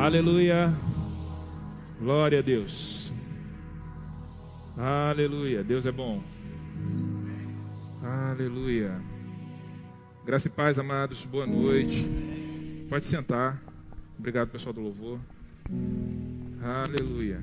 Aleluia. Glória a Deus. Aleluia. Deus é bom. Aleluia. Graça e paz, amados. Boa noite. Pode sentar. Obrigado, pessoal do louvor. Aleluia.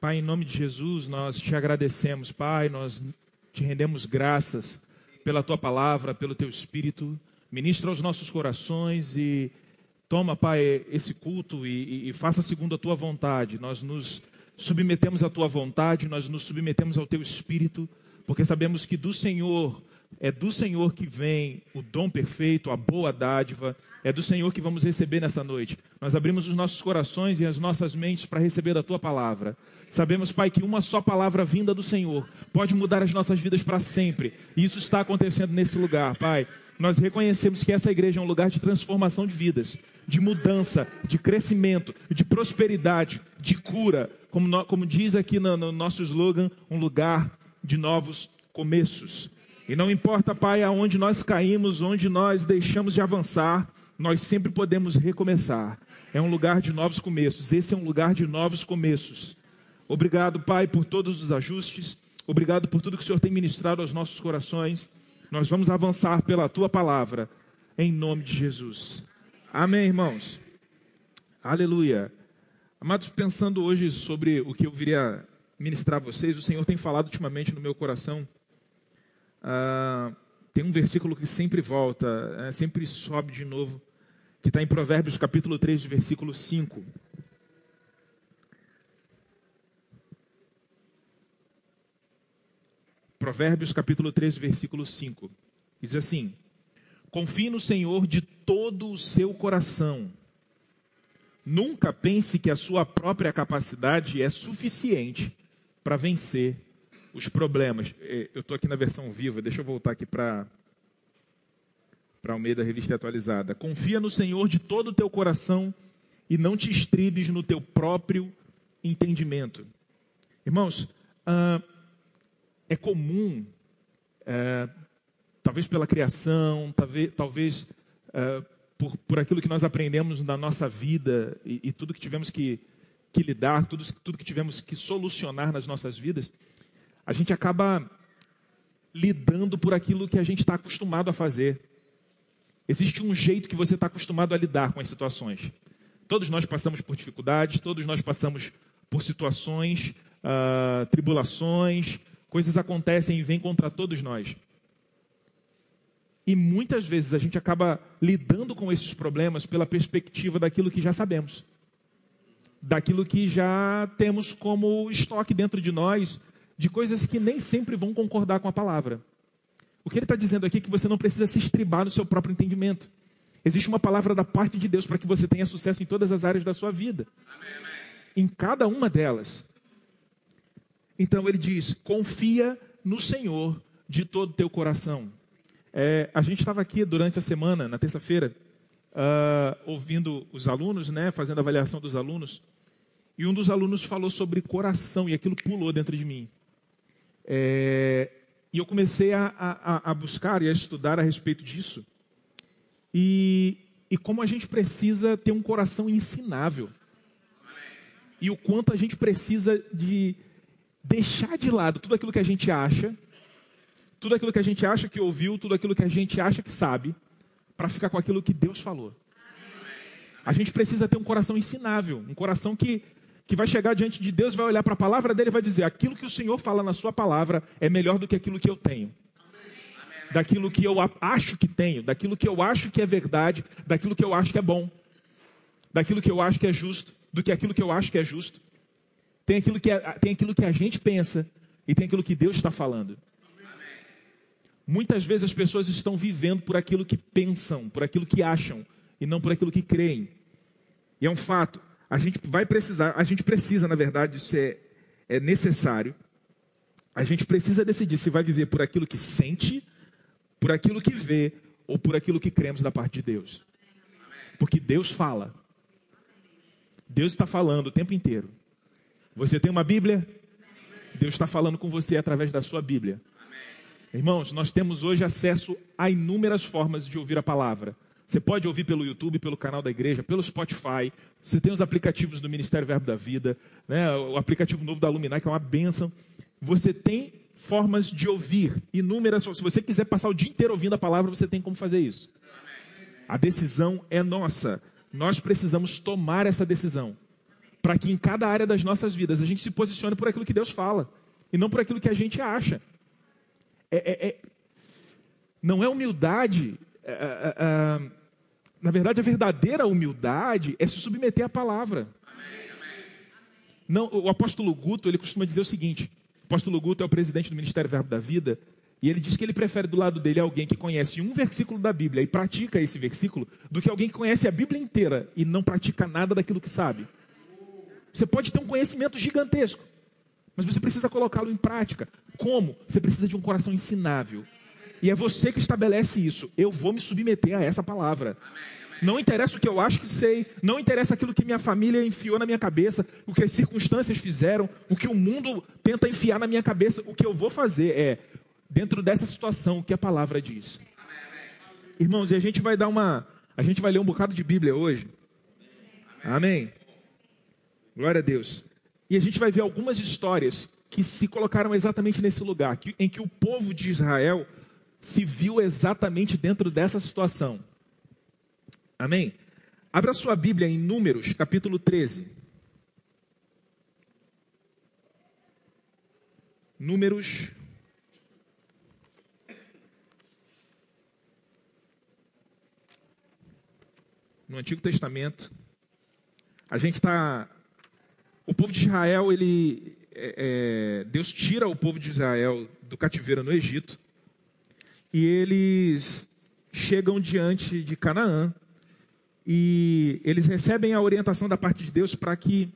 Pai, em nome de Jesus, nós te agradecemos, Pai, nós te rendemos graças pela tua palavra, pelo teu espírito. Ministra aos nossos corações e toma, Pai, esse culto e, e, e faça segundo a tua vontade. Nós nos submetemos à tua vontade, nós nos submetemos ao teu espírito, porque sabemos que do Senhor é do Senhor que vem o dom perfeito, a boa dádiva, é do Senhor que vamos receber nessa noite. Nós abrimos os nossos corações e as nossas mentes para receber a tua palavra. Sabemos, Pai, que uma só palavra vinda do Senhor pode mudar as nossas vidas para sempre. E isso está acontecendo nesse lugar, Pai. Nós reconhecemos que essa igreja é um lugar de transformação de vidas, de mudança, de crescimento, de prosperidade, de cura. Como, no, como diz aqui no, no nosso slogan, um lugar de novos começos. E não importa, Pai, aonde nós caímos, onde nós deixamos de avançar, nós sempre podemos recomeçar. É um lugar de novos começos. Esse é um lugar de novos começos. Obrigado, Pai, por todos os ajustes. Obrigado por tudo que o Senhor tem ministrado aos nossos corações. Nós vamos avançar pela tua palavra, em nome de Jesus. Amém, irmãos. Aleluia. Amados, pensando hoje sobre o que eu viria ministrar a vocês, o Senhor tem falado ultimamente no meu coração ah, tem um versículo que sempre volta, é, sempre sobe de novo, que está em Provérbios capítulo 3, versículo 5. Provérbios capítulo 3, versículo 5. Diz assim: Confie no Senhor de todo o seu coração. Nunca pense que a sua própria capacidade é suficiente para vencer os problemas. É, eu estou aqui na versão viva, deixa eu voltar aqui para para Almeida Revista Atualizada. Confia no Senhor de todo o teu coração e não te estribes no teu próprio entendimento. Irmãos, ah, é comum, é, talvez pela criação, talvez, talvez é, por, por aquilo que nós aprendemos na nossa vida e, e tudo que tivemos que, que lidar, tudo, tudo que tivemos que solucionar nas nossas vidas, a gente acaba lidando por aquilo que a gente está acostumado a fazer. Existe um jeito que você está acostumado a lidar com as situações. Todos nós passamos por dificuldades, todos nós passamos por situações, uh, tribulações, coisas acontecem e vêm contra todos nós. E muitas vezes a gente acaba lidando com esses problemas pela perspectiva daquilo que já sabemos, daquilo que já temos como estoque dentro de nós, de coisas que nem sempre vão concordar com a palavra. O que ele está dizendo aqui é que você não precisa se estribar no seu próprio entendimento. Existe uma palavra da parte de Deus para que você tenha sucesso em todas as áreas da sua vida. Amém. Em cada uma delas. Então ele diz: confia no Senhor de todo o teu coração. É, a gente estava aqui durante a semana, na terça-feira, uh, ouvindo os alunos, né, fazendo a avaliação dos alunos, e um dos alunos falou sobre coração e aquilo pulou dentro de mim. É, e eu comecei a, a, a, buscar e a estudar a respeito disso. E, e como a gente precisa ter um coração ensinável. E o quanto a gente precisa de deixar de lado tudo aquilo que a gente acha, tudo aquilo que a gente acha que ouviu, tudo aquilo que a gente acha que sabe, para ficar com aquilo que Deus falou. A gente precisa ter um coração ensinável, um coração que que vai chegar diante de Deus, vai olhar para a palavra dele e vai dizer: aquilo que o Senhor fala na sua palavra é melhor do que aquilo que eu tenho. Daquilo que eu acho que tenho, daquilo que eu acho que é verdade, daquilo que eu acho que é bom, daquilo que eu acho que é justo, do que aquilo que eu acho que é justo. Tem aquilo que, é, tem aquilo que a gente pensa e tem aquilo que Deus está falando. Muitas vezes as pessoas estão vivendo por aquilo que pensam, por aquilo que acham, e não por aquilo que creem. E é um fato. A gente vai precisar, a gente precisa, na verdade, isso é, é necessário. A gente precisa decidir se vai viver por aquilo que sente, por aquilo que vê, ou por aquilo que cremos da parte de Deus. Porque Deus fala. Deus está falando o tempo inteiro. Você tem uma Bíblia? Deus está falando com você através da sua Bíblia. Irmãos, nós temos hoje acesso a inúmeras formas de ouvir a palavra. Você pode ouvir pelo YouTube, pelo canal da igreja, pelo Spotify. Você tem os aplicativos do Ministério Verbo da Vida, né? o aplicativo novo da Luminar, que é uma bênção. Você tem formas de ouvir, inúmeras. Se você quiser passar o dia inteiro ouvindo a palavra, você tem como fazer isso. A decisão é nossa. Nós precisamos tomar essa decisão. Para que em cada área das nossas vidas a gente se posicione por aquilo que Deus fala. E não por aquilo que a gente acha é, é, é, não é humildade. É, é, é, na verdade, a verdadeira humildade é se submeter à palavra. Não, o apóstolo Guto ele costuma dizer o seguinte: o apóstolo Guto é o presidente do Ministério Verbo da Vida. E ele diz que ele prefere do lado dele alguém que conhece um versículo da Bíblia e pratica esse versículo, do que alguém que conhece a Bíblia inteira e não pratica nada daquilo que sabe. Você pode ter um conhecimento gigantesco, mas você precisa colocá-lo em prática. Como? Você precisa de um coração ensinável. E é você que estabelece isso. Eu vou me submeter a essa palavra. Não interessa o que eu acho que sei, não interessa aquilo que minha família enfiou na minha cabeça, o que as circunstâncias fizeram, o que o mundo tenta enfiar na minha cabeça. O que eu vou fazer é, dentro dessa situação, o que a palavra diz. Irmãos, e a gente vai dar uma. A gente vai ler um bocado de Bíblia hoje. Amém. Glória a Deus. E a gente vai ver algumas histórias que se colocaram exatamente nesse lugar, em que o povo de Israel se viu exatamente dentro dessa situação. Amém? Abra sua Bíblia em Números, capítulo 13. Números. No Antigo Testamento. A gente está o povo de Israel, ele, é, é, Deus tira o povo de Israel do cativeiro no Egito e eles chegam diante de Canaã e eles recebem a orientação da parte de Deus para que,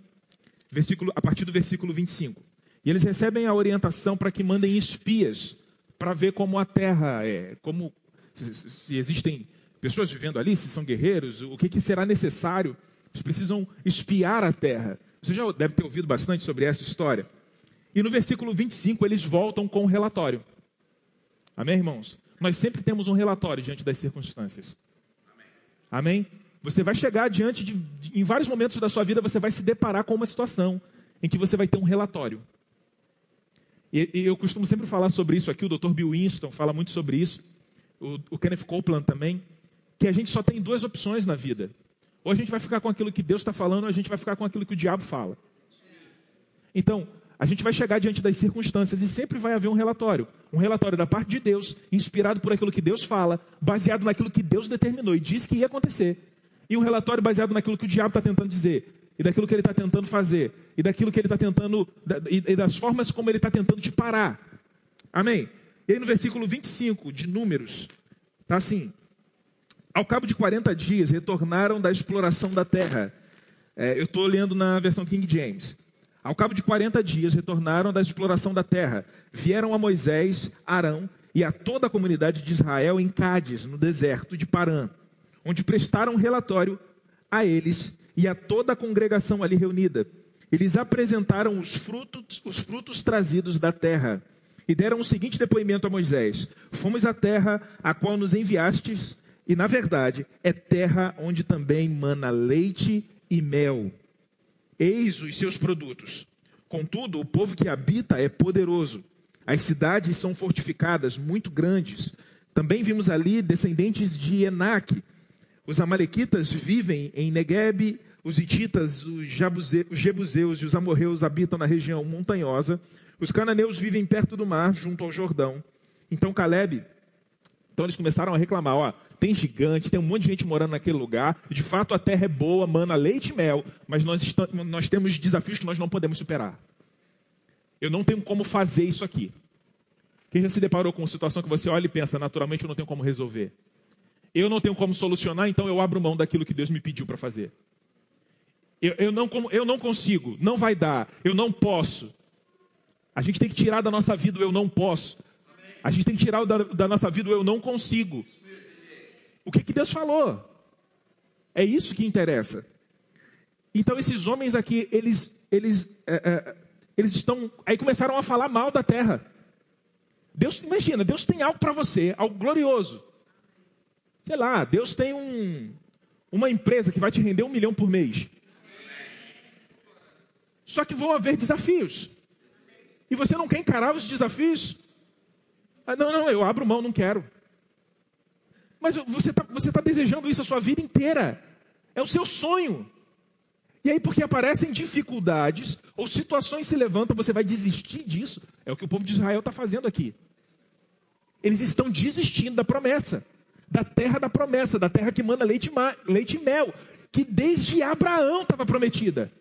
versículo, a partir do versículo 25, e eles recebem a orientação para que mandem espias para ver como a terra é, como se, se, existem pessoas vivendo ali, se são guerreiros, o que, que será necessário. Eles precisam espiar a terra. Você já deve ter ouvido bastante sobre essa história. E no versículo 25 eles voltam com um relatório. Amém, irmãos? Nós sempre temos um relatório diante das circunstâncias. Amém? Você vai chegar diante de, de, em vários momentos da sua vida, você vai se deparar com uma situação em que você vai ter um relatório. E, e eu costumo sempre falar sobre isso aqui, o Dr. Bill Winston fala muito sobre isso, o, o Kenneth Copeland também, que a gente só tem duas opções na vida. Ou a gente vai ficar com aquilo que Deus está falando, ou a gente vai ficar com aquilo que o diabo fala. Então, a gente vai chegar diante das circunstâncias e sempre vai haver um relatório. Um relatório da parte de Deus, inspirado por aquilo que Deus fala, baseado naquilo que Deus determinou e disse que ia acontecer. E um relatório baseado naquilo que o diabo está tentando dizer, e daquilo que ele está tentando fazer, e daquilo que ele está tentando, e das formas como ele está tentando te parar. Amém? E aí no versículo 25 de Números, está assim: ao cabo de 40 dias, retornaram da exploração da terra. É, eu estou lendo na versão King James. Ao cabo de 40 dias, retornaram da exploração da terra. Vieram a Moisés, Arão e a toda a comunidade de Israel em Cádiz, no deserto de Parã, onde prestaram relatório a eles e a toda a congregação ali reunida. Eles apresentaram os frutos, os frutos trazidos da terra e deram o seguinte depoimento a Moisés: Fomos à terra a qual nos enviastes e, na verdade, é terra onde também mana leite e mel. Eis os seus produtos. Contudo, o povo que habita é poderoso. As cidades são fortificadas, muito grandes. Também vimos ali descendentes de Enac. Os amalequitas vivem em Negueb, os hititas, os, os jebuseus e os amorreus habitam na região montanhosa. Os cananeus vivem perto do mar, junto ao Jordão. Então Caleb então eles começaram a reclamar, ó, tem gigante, tem um monte de gente morando naquele lugar, de fato a terra é boa, mana leite e mel, mas nós, estamos, nós temos desafios que nós não podemos superar. Eu não tenho como fazer isso aqui. Quem já se deparou com uma situação que você olha e pensa, naturalmente eu não tenho como resolver. Eu não tenho como solucionar, então eu abro mão daquilo que Deus me pediu para fazer. Eu, eu, não, eu não consigo, não vai dar, eu não posso. A gente tem que tirar da nossa vida o eu não posso. A gente tem que tirar da, da nossa vida o eu não consigo. O que, que Deus falou? É isso que interessa. Então esses homens aqui, eles, eles, é, é, eles estão, aí começaram a falar mal da terra. Deus, imagina, Deus tem algo para você, algo glorioso. Sei lá, Deus tem um, uma empresa que vai te render um milhão por mês. Só que vão haver desafios. E você não quer encarar os desafios? Ah, não, não, eu abro mão, não quero. Mas você está você tá desejando isso a sua vida inteira. É o seu sonho. E aí, porque aparecem dificuldades ou situações se levantam, você vai desistir disso. É o que o povo de Israel está fazendo aqui. Eles estão desistindo da promessa, da terra da promessa, da terra que manda leite, leite e mel, que desde Abraão estava prometida.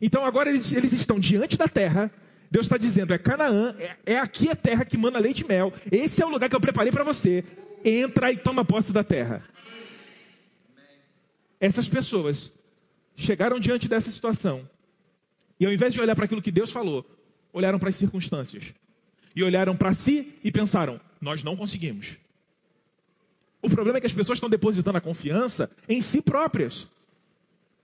Então agora eles, eles estão diante da terra. Deus está dizendo: é Canaã, é, é aqui a terra que manda leite e mel. Esse é o lugar que eu preparei para você. Entra e toma posse da terra. Essas pessoas chegaram diante dessa situação e ao invés de olhar para aquilo que Deus falou, olharam para as circunstâncias. E olharam para si e pensaram: nós não conseguimos. O problema é que as pessoas estão depositando a confiança em si próprias.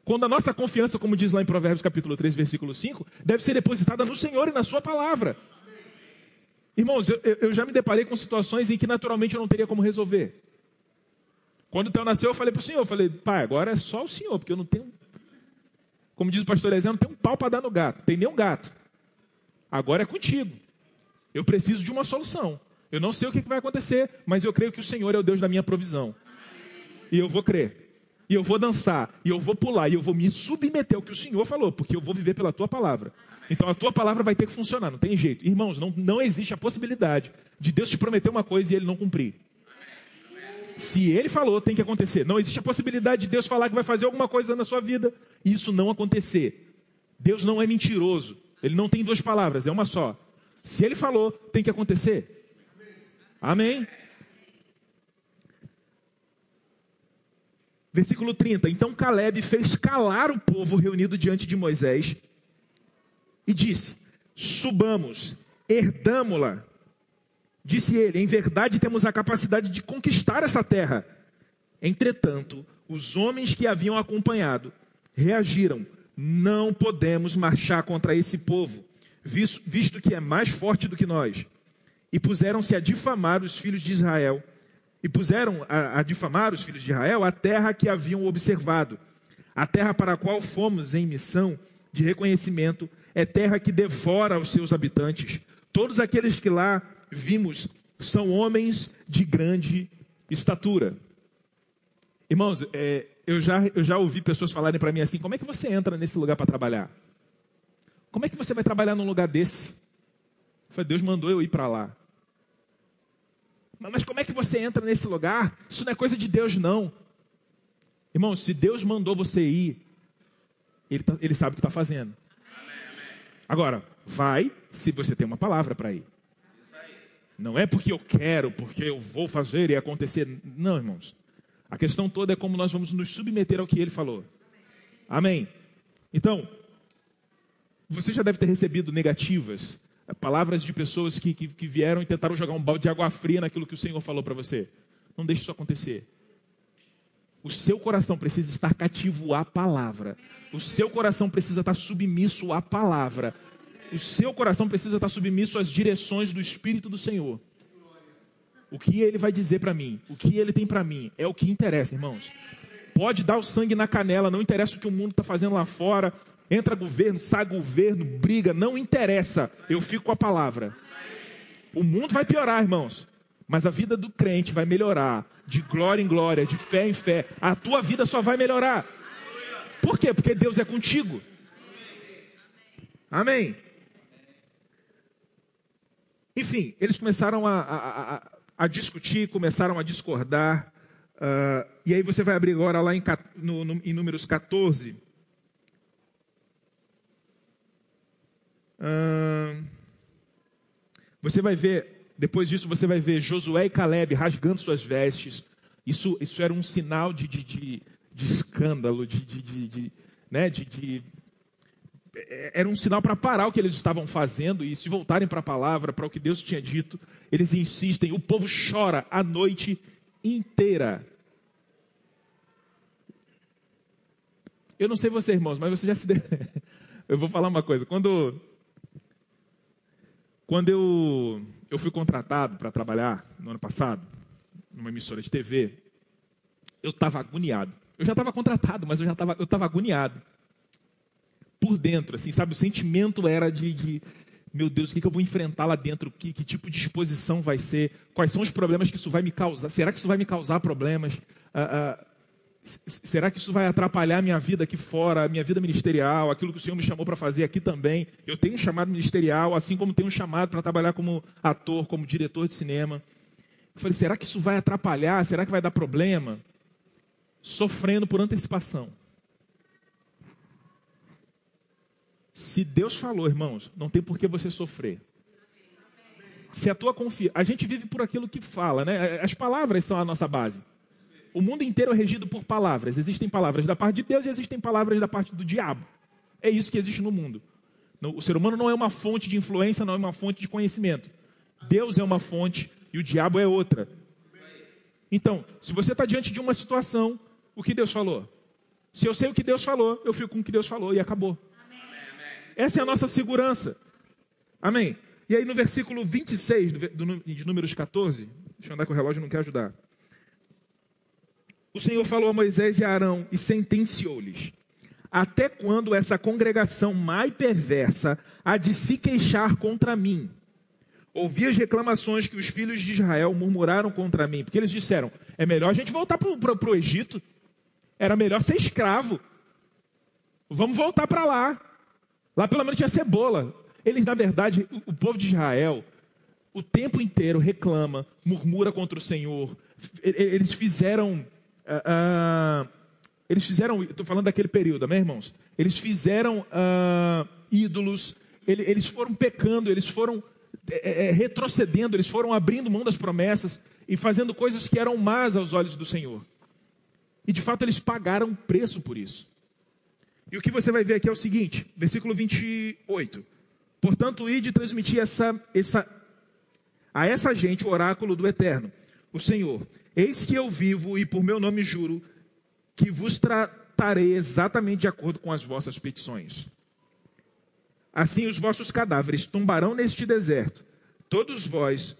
Quando a nossa confiança, como diz lá em Provérbios capítulo 3, versículo 5, deve ser depositada no Senhor e na sua palavra. Irmãos, eu, eu já me deparei com situações em que naturalmente eu não teria como resolver. Quando o Theo nasceu, eu falei para o Senhor, eu falei, pai, agora é só o Senhor, porque eu não tenho como diz o pastor Ezequiel, não tem um pau para dar no gato, tem nem um gato. Agora é contigo. Eu preciso de uma solução. Eu não sei o que vai acontecer, mas eu creio que o Senhor é o Deus da minha provisão. E eu vou crer. E eu vou dançar, e eu vou pular, e eu vou me submeter ao que o Senhor falou, porque eu vou viver pela tua palavra. Então a tua palavra vai ter que funcionar, não tem jeito. Irmãos, não, não existe a possibilidade de Deus te prometer uma coisa e ele não cumprir. Se ele falou, tem que acontecer. Não existe a possibilidade de Deus falar que vai fazer alguma coisa na sua vida e isso não acontecer. Deus não é mentiroso. Ele não tem duas palavras, é uma só. Se ele falou, tem que acontecer. Amém? Versículo 30. Então Caleb fez calar o povo reunido diante de Moisés e disse: Subamos, herdamo-la Disse ele: Em verdade temos a capacidade de conquistar essa terra. Entretanto, os homens que haviam acompanhado reagiram: Não podemos marchar contra esse povo, visto que é mais forte do que nós. E puseram-se a difamar os filhos de Israel. E puseram a, a difamar os filhos de Israel a terra que haviam observado. A terra para a qual fomos em missão de reconhecimento é terra que devora os seus habitantes. Todos aqueles que lá vimos são homens de grande estatura. Irmãos, é, eu, já, eu já ouvi pessoas falarem para mim assim: como é que você entra nesse lugar para trabalhar? Como é que você vai trabalhar num lugar desse? Falei, Deus mandou eu ir para lá. Mas como é que você entra nesse lugar? Isso não é coisa de Deus, não. Irmão, se Deus mandou você ir, Ele, tá, ele sabe o que está fazendo. Agora, vai se você tem uma palavra para ir. Não é porque eu quero, porque eu vou fazer e acontecer. Não, irmãos. A questão toda é como nós vamos nos submeter ao que ele falou. Amém. Então, você já deve ter recebido negativas, palavras de pessoas que, que, que vieram e tentaram jogar um balde de água fria naquilo que o Senhor falou para você. Não deixe isso acontecer. O seu coração precisa estar cativo à palavra. O seu coração precisa estar submisso à palavra o seu coração precisa estar submisso às direções do Espírito do Senhor. O que ele vai dizer para mim, o que ele tem para mim, é o que interessa, irmãos. Pode dar o sangue na canela, não interessa o que o mundo está fazendo lá fora. Entra governo, sai governo, briga, não interessa. Eu fico com a palavra. O mundo vai piorar, irmãos. Mas a vida do crente vai melhorar. De glória em glória, de fé em fé. A tua vida só vai melhorar. Por quê? Porque Deus é contigo. Amém. Enfim, eles começaram a, a, a, a discutir, começaram a discordar. Uh, e aí você vai abrir agora lá em, no, no, em Números 14. Uh, Você vai ver, depois disso, você vai ver Josué e Caleb rasgando suas vestes. Isso, isso era um sinal de, de, de, de escândalo, de, de, de, né, de, de era um sinal para parar o que eles estavam fazendo e se voltarem para a palavra, para o que Deus tinha dito. Eles insistem, o povo chora a noite inteira. Eu não sei você, irmãos, mas você já se. Eu vou falar uma coisa. Quando, quando eu, eu fui contratado para trabalhar no ano passado, numa emissora de TV, eu estava agoniado. Eu já estava contratado, mas eu já estava eu tava agoniado. Por dentro, assim, sabe? O sentimento era de, de meu Deus, o que, que eu vou enfrentar lá dentro? Que, que, tipo de exposição vai ser? Quais são os problemas que isso vai me causar? Será que isso vai me causar problemas? Ah, ah, Será que isso vai atrapalhar a minha vida aqui fora, a minha vida ministerial, aquilo que o Senhor me chamou para fazer aqui também? Eu tenho um chamado ministerial, assim como tenho um chamado para trabalhar como ator, como diretor de cinema. Eu falei, será que isso vai atrapalhar? Será que vai dar problema? Sofrendo por antecipação. Se Deus falou, irmãos, não tem por que você sofrer. Se a tua confiança. A gente vive por aquilo que fala, né? As palavras são a nossa base. O mundo inteiro é regido por palavras. Existem palavras da parte de Deus e existem palavras da parte do diabo. É isso que existe no mundo. O ser humano não é uma fonte de influência, não é uma fonte de conhecimento. Deus é uma fonte e o diabo é outra. Então, se você está diante de uma situação, o que Deus falou? Se eu sei o que Deus falou, eu fico com o que Deus falou e acabou. Essa é a nossa segurança. Amém. E aí no versículo 26 de Números 14, deixa eu andar com o relógio, não quer ajudar. O Senhor falou a Moisés e a Arão e sentenciou-lhes: Até quando essa congregação mais perversa há de se queixar contra mim? Ouvi as reclamações que os filhos de Israel murmuraram contra mim, porque eles disseram: é melhor a gente voltar para o Egito, era melhor ser escravo, vamos voltar para lá. Lá pelo menos tinha cebola. Eles, na verdade, o, o povo de Israel, o tempo inteiro reclama, murmura contra o Senhor. Eles fizeram Uh, eles fizeram, estou falando daquele período, amém, irmãos? Eles fizeram uh, ídolos, ele, eles foram pecando, eles foram é, é, retrocedendo, eles foram abrindo mão das promessas e fazendo coisas que eram más aos olhos do Senhor. E de fato eles pagaram preço por isso. E o que você vai ver aqui é o seguinte, versículo 28. Portanto, ide transmitir essa, essa, a essa gente o oráculo do Eterno, o Senhor. Eis que eu vivo e por meu nome juro que vos tratarei exatamente de acordo com as vossas petições. Assim os vossos cadáveres tombarão neste deserto, todos vós,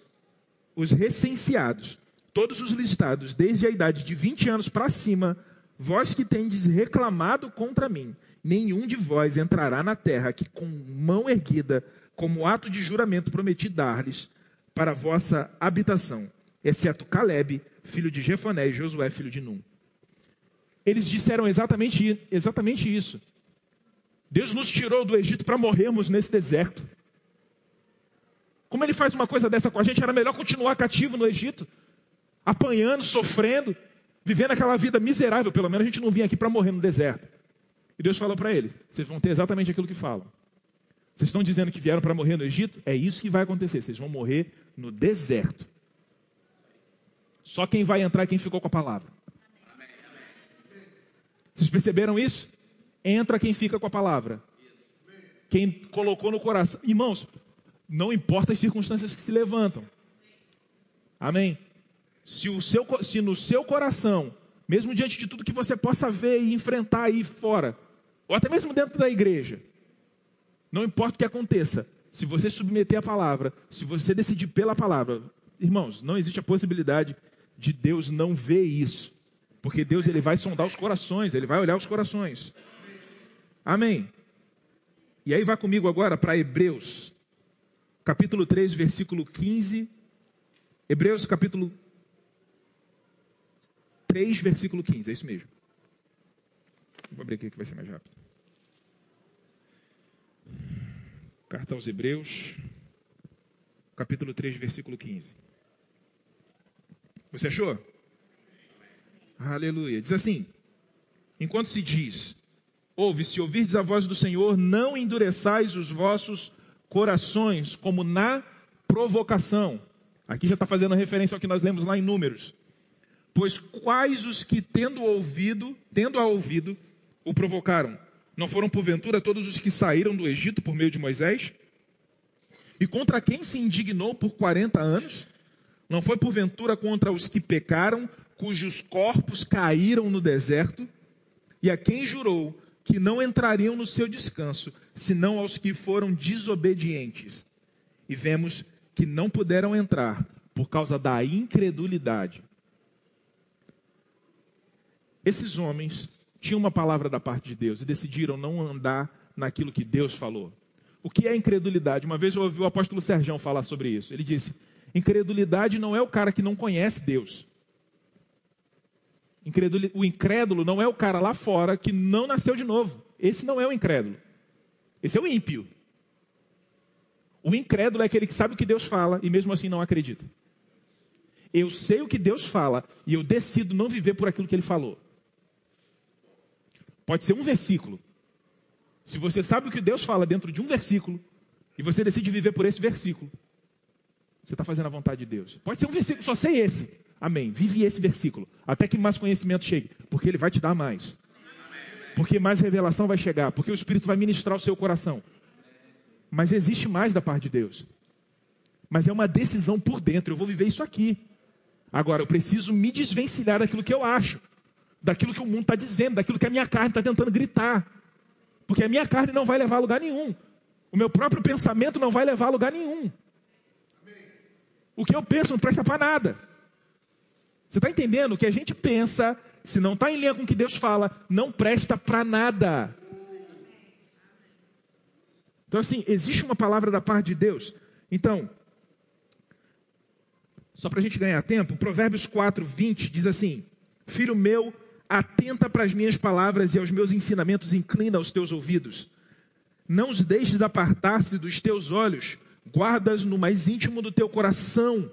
os recenseados, todos os listados, desde a idade de 20 anos para cima, vós que tendes reclamado contra mim, nenhum de vós entrará na terra que com mão erguida, como ato de juramento prometi dar-lhes para vossa habitação, exceto Caleb, filho de Jefoné, e Josué, filho de Num. Eles disseram exatamente, exatamente isso. Deus nos tirou do Egito para morrermos nesse deserto. Como ele faz uma coisa dessa com a gente, era melhor continuar cativo no Egito, apanhando, sofrendo, vivendo aquela vida miserável. Pelo menos a gente não vinha aqui para morrer no deserto. E Deus falou para eles: vocês vão ter exatamente aquilo que falam. Vocês estão dizendo que vieram para morrer no Egito? É isso que vai acontecer. Vocês vão morrer no deserto. Só quem vai entrar é quem ficou com a palavra. Vocês perceberam isso? Entra quem fica com a palavra. Quem colocou no coração. Irmãos, não importa as circunstâncias que se levantam. Amém. Se, o seu, se no seu coração, mesmo diante de tudo que você possa ver e enfrentar aí fora, ou até mesmo dentro da igreja, não importa o que aconteça, se você submeter a palavra, se você decidir pela palavra, irmãos, não existe a possibilidade de Deus não ver isso. Porque Deus ele vai sondar os corações, ele vai olhar os corações. Amém. E aí vai comigo agora para Hebreus, capítulo 3, versículo 15. Hebreus capítulo 3, versículo 15, é isso mesmo. Vou abrir aqui que vai ser mais rápido. Carta aos Hebreus, capítulo 3, versículo 15. Você achou? Aleluia. Diz assim: enquanto se diz, ouve, se ouvirdes a voz do Senhor, não endureçais os vossos corações, como na provocação. Aqui já está fazendo referência ao que nós lemos lá em Números. Pois quais os que, tendo ouvido, tendo a ouvido, o provocaram? Não foram, porventura, todos os que saíram do Egito por meio de Moisés? E contra quem se indignou por 40 anos? Não foi, porventura, contra os que pecaram, cujos corpos caíram no deserto? E a quem jurou que não entrariam no seu descanso, senão aos que foram desobedientes? E vemos que não puderam entrar por causa da incredulidade. Esses homens tinham uma palavra da parte de Deus e decidiram não andar naquilo que Deus falou. O que é incredulidade? Uma vez eu ouvi o apóstolo Sergião falar sobre isso. Ele disse: incredulidade não é o cara que não conhece Deus. O incrédulo não é o cara lá fora que não nasceu de novo. Esse não é o incrédulo. Esse é o ímpio. O incrédulo é aquele que sabe o que Deus fala e mesmo assim não acredita. Eu sei o que Deus fala e eu decido não viver por aquilo que ele falou. Pode ser um versículo. Se você sabe o que Deus fala dentro de um versículo e você decide viver por esse versículo, você está fazendo a vontade de Deus. Pode ser um versículo, só sei esse. Amém. Vive esse versículo. Até que mais conhecimento chegue. Porque ele vai te dar mais. Porque mais revelação vai chegar. Porque o Espírito vai ministrar o seu coração. Mas existe mais da parte de Deus. Mas é uma decisão por dentro. Eu vou viver isso aqui. Agora, eu preciso me desvencilhar daquilo que eu acho daquilo que o mundo está dizendo, daquilo que a minha carne está tentando gritar. Porque a minha carne não vai levar a lugar nenhum. O meu próprio pensamento não vai levar a lugar nenhum. O que eu penso não presta para nada. Você está entendendo? O que a gente pensa, se não está em linha com o que Deus fala, não presta para nada. Então, assim, existe uma palavra da parte de Deus. Então, só para a gente ganhar tempo, Provérbios 4, 20 diz assim: Filho meu, Atenta para as minhas palavras e aos meus ensinamentos, inclina os teus ouvidos. Não os deixes apartar-se dos teus olhos, guardas no mais íntimo do teu coração,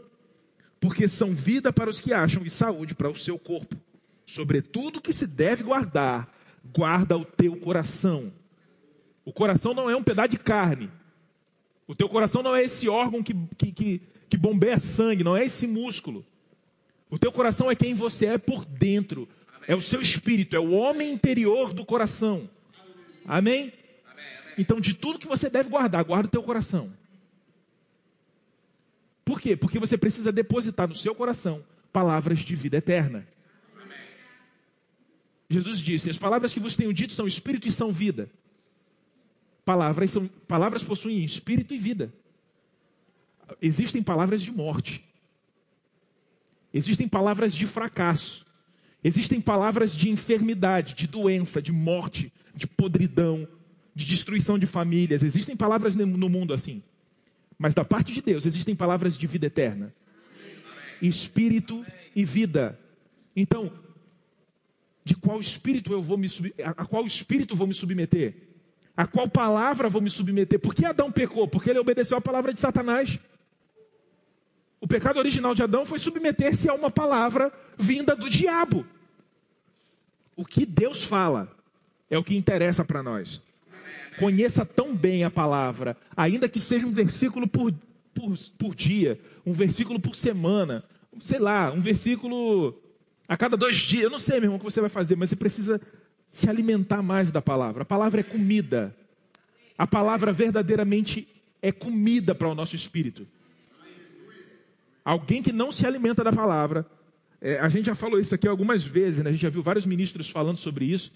porque são vida para os que acham e saúde para o seu corpo. Sobretudo que se deve guardar, guarda o teu coração. O coração não é um pedaço de carne. O teu coração não é esse órgão que, que, que, que bombeia sangue, não é esse músculo. O teu coração é quem você é por dentro. É o seu espírito, é o homem interior do coração. Amém? Então, de tudo que você deve guardar, guarda o teu coração. Por quê? Porque você precisa depositar no seu coração palavras de vida eterna. Jesus disse: As palavras que vos tenho dito são espírito e são vida. Palavras, são, palavras possuem espírito e vida. Existem palavras de morte. Existem palavras de fracasso. Existem palavras de enfermidade, de doença, de morte, de podridão, de destruição de famílias. Existem palavras no mundo assim. Mas da parte de Deus existem palavras de vida eterna. Espírito e vida. Então, de qual espírito eu vou me a qual espírito vou me submeter? A qual palavra vou me submeter? Por que Adão pecou? Porque ele obedeceu a palavra de Satanás. O pecado original de Adão foi submeter-se a uma palavra vinda do diabo. O que Deus fala é o que interessa para nós. Conheça tão bem a palavra, ainda que seja um versículo por, por, por dia, um versículo por semana, sei lá, um versículo a cada dois dias. Eu não sei, meu irmão, o que você vai fazer, mas você precisa se alimentar mais da palavra. A palavra é comida. A palavra verdadeiramente é comida para o nosso espírito. Alguém que não se alimenta da palavra é, a gente já falou isso aqui algumas vezes, né? a gente já viu vários ministros falando sobre isso,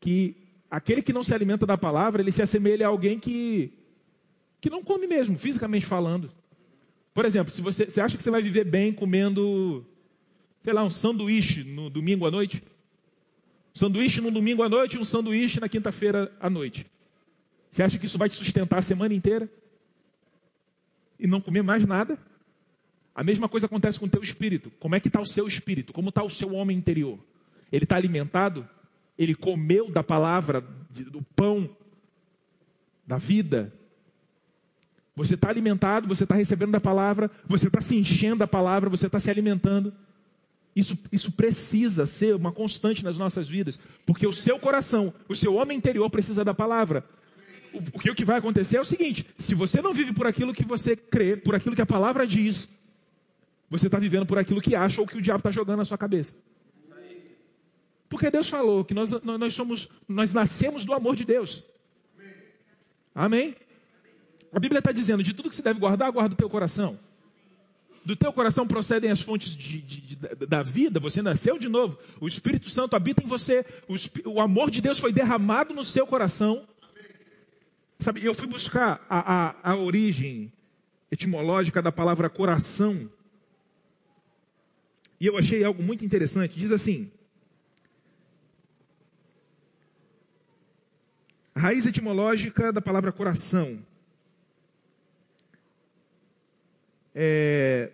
que aquele que não se alimenta da palavra, ele se assemelha a alguém que, que não come mesmo, fisicamente falando. Por exemplo, se você, você acha que você vai viver bem comendo, sei lá, um sanduíche no domingo à noite? Um sanduíche no domingo à noite e um sanduíche na quinta-feira à noite. Você acha que isso vai te sustentar a semana inteira? E não comer mais nada? A mesma coisa acontece com o teu espírito. Como é que está o seu espírito? Como está o seu homem interior? Ele está alimentado? Ele comeu da palavra, do pão, da vida? Você está alimentado, você está recebendo da palavra, você está se enchendo da palavra, você está se alimentando. Isso, isso precisa ser uma constante nas nossas vidas, porque o seu coração, o seu homem interior precisa da palavra. o, que, o que vai acontecer é o seguinte: se você não vive por aquilo que você crê, por aquilo que a palavra diz, você está vivendo por aquilo que acha ou que o diabo está jogando na sua cabeça. Porque Deus falou que nós, nós somos, nós nascemos do amor de Deus. Amém? A Bíblia está dizendo: de tudo que se deve guardar, guarda o teu coração. Do teu coração procedem as fontes de, de, de, da vida, você nasceu de novo, o Espírito Santo habita em você, o, o amor de Deus foi derramado no seu coração. Sabe, eu fui buscar a, a, a origem etimológica da palavra coração, e eu achei algo muito interessante. Diz assim: raiz etimológica da palavra coração é,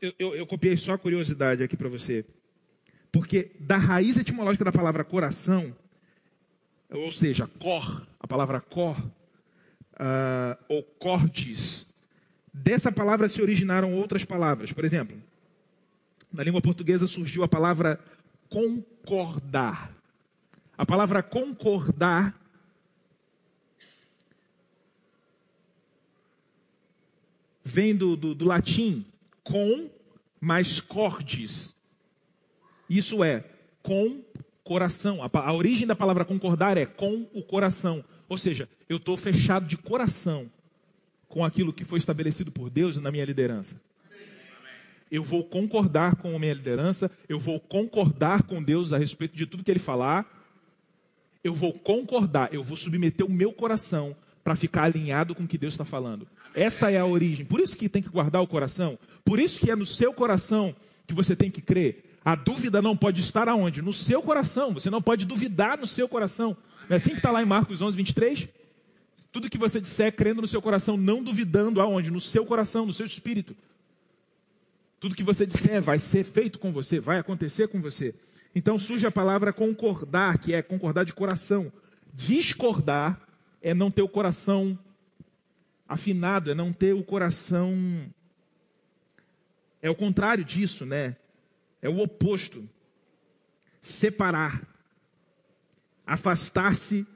eu, eu, eu, copiei só a curiosidade aqui para você. Porque da raiz etimológica da palavra coração, ou seja, cor, a palavra cor, uh, ou cordes, Dessa palavra se originaram outras palavras. Por exemplo, na língua portuguesa surgiu a palavra concordar. A palavra concordar vem do, do, do latim com mais cordes. Isso é com coração. A, a origem da palavra concordar é com o coração. Ou seja, eu estou fechado de coração com aquilo que foi estabelecido por Deus na minha liderança. Eu vou concordar com a minha liderança, eu vou concordar com Deus a respeito de tudo que Ele falar, eu vou concordar, eu vou submeter o meu coração para ficar alinhado com o que Deus está falando. Essa é a origem. Por isso que tem que guardar o coração. Por isso que é no seu coração que você tem que crer. A dúvida não pode estar aonde? No seu coração. Você não pode duvidar no seu coração. Não é assim que está lá em Marcos 11, 23? Tudo que você disser crendo no seu coração, não duvidando aonde? No seu coração, no seu espírito. Tudo que você disser vai ser feito com você, vai acontecer com você. Então surge a palavra concordar, que é concordar de coração. Discordar é não ter o coração afinado, é não ter o coração. É o contrário disso, né? É o oposto. Separar. Afastar-se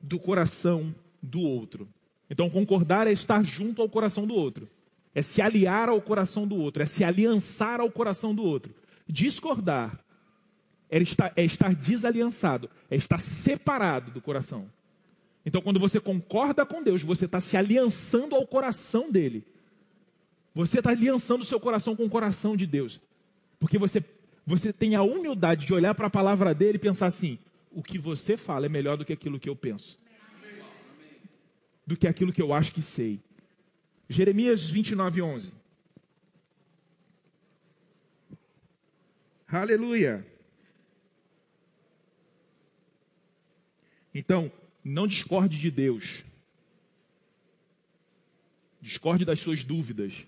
do coração do outro. Então, concordar é estar junto ao coração do outro, é se aliar ao coração do outro, é se aliançar ao coração do outro. Discordar é estar, é estar desaliançado, é estar separado do coração. Então, quando você concorda com Deus, você está se aliançando ao coração dele. Você está aliançando o seu coração com o coração de Deus. Porque você, você tem a humildade de olhar para a palavra dele e pensar assim: o que você fala é melhor do que aquilo que eu penso do que aquilo que eu acho que sei. Jeremias 29, 11. Aleluia. Então, não discorde de Deus. Discorde das suas dúvidas.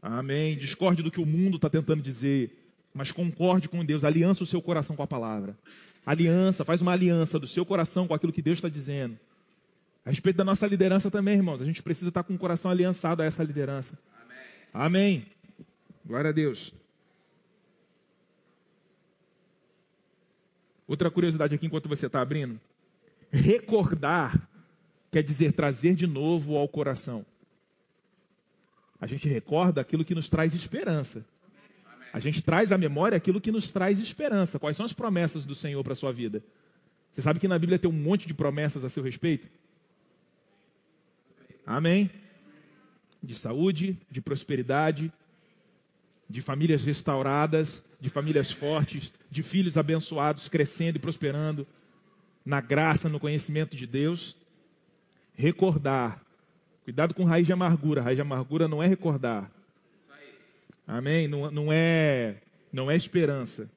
Amém. Discorde do que o mundo está tentando dizer. Mas concorde com Deus. Aliança o seu coração com a palavra. Aliança, faz uma aliança do seu coração com aquilo que Deus está dizendo. A respeito da nossa liderança também, irmãos. A gente precisa estar com o coração aliançado a essa liderança. Amém. Amém. Glória a Deus. Outra curiosidade aqui enquanto você está abrindo. Recordar quer dizer trazer de novo ao coração. A gente recorda aquilo que nos traz esperança. A gente traz à memória aquilo que nos traz esperança. Quais são as promessas do Senhor para a sua vida? Você sabe que na Bíblia tem um monte de promessas a seu respeito? Amém? De saúde, de prosperidade, de famílias restauradas, de famílias fortes, de filhos abençoados, crescendo e prosperando na graça, no conhecimento de Deus. Recordar. Cuidado com raiz de amargura. Raiz de amargura não é recordar. Amém? Não, não, é, não é esperança.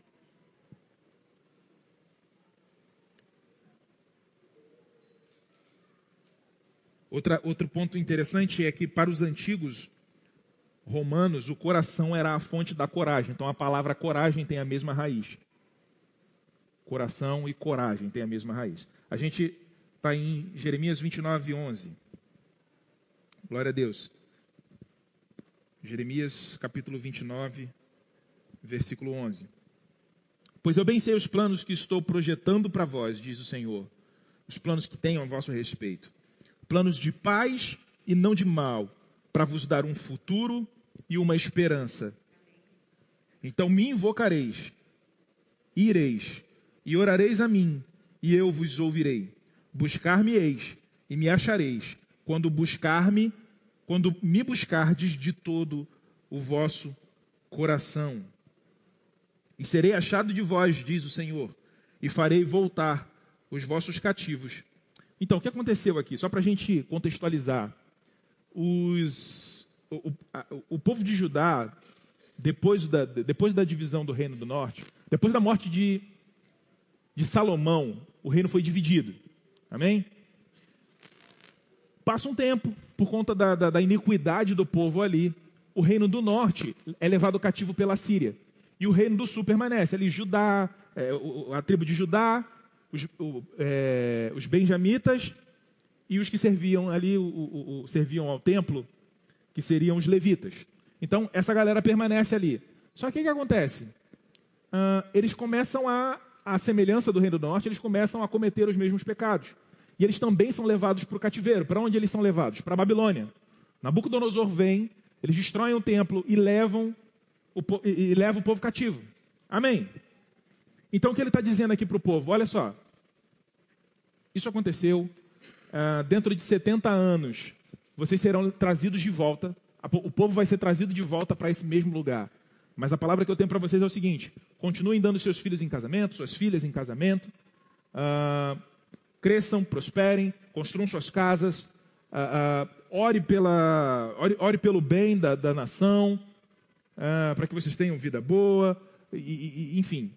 Outra, outro ponto interessante é que para os antigos romanos, o coração era a fonte da coragem. Então a palavra coragem tem a mesma raiz. Coração e coragem tem a mesma raiz. A gente está em Jeremias 29, 11. Glória a Deus. Jeremias capítulo 29, versículo 11. Pois eu bem sei os planos que estou projetando para vós, diz o Senhor os planos que tenho a vosso respeito. Planos de paz e não de mal, para vos dar um futuro e uma esperança. Então me invocareis, ireis, e orareis a mim, e eu vos ouvirei. Buscar-me-eis, e me achareis, quando buscar-me, quando me buscardes de todo o vosso coração. E serei achado de vós, diz o Senhor, e farei voltar os vossos cativos. Então, o que aconteceu aqui? Só para a gente contextualizar. Os, o, o, o, povo de Judá, depois da, depois da divisão do Reino do Norte, depois da morte de, de Salomão, o reino foi dividido. Amém? Passa um tempo, por conta da, da, da iniquidade do povo ali, o reino do norte é levado cativo pela Síria. E o reino do sul permanece. Ali, Judá, é, a tribo de Judá, os, o, é, os benjamitas e os que serviam ali, o, o, serviam ao templo, que seriam os levitas. Então, essa galera permanece ali. Só que o que acontece? Uh, eles começam a, a semelhança do Reino do Norte, eles começam a cometer os mesmos pecados. E eles também são levados para o cativeiro. Para onde eles são levados? Para a Babilônia. Nabucodonosor vem, eles destroem o templo e levam o, e, e levam o povo cativo. Amém? Então o que ele está dizendo aqui para o povo? Olha só. Isso aconteceu uh, dentro de 70 anos. Vocês serão trazidos de volta. O povo vai ser trazido de volta para esse mesmo lugar. Mas a palavra que eu tenho para vocês é o seguinte: continuem dando seus filhos em casamento, suas filhas em casamento. Uh, cresçam, prosperem, construam suas casas. Uh, uh, ore, pela, ore, ore, pelo bem da, da nação, para que vocês tenham vida boa, e, e, enfim,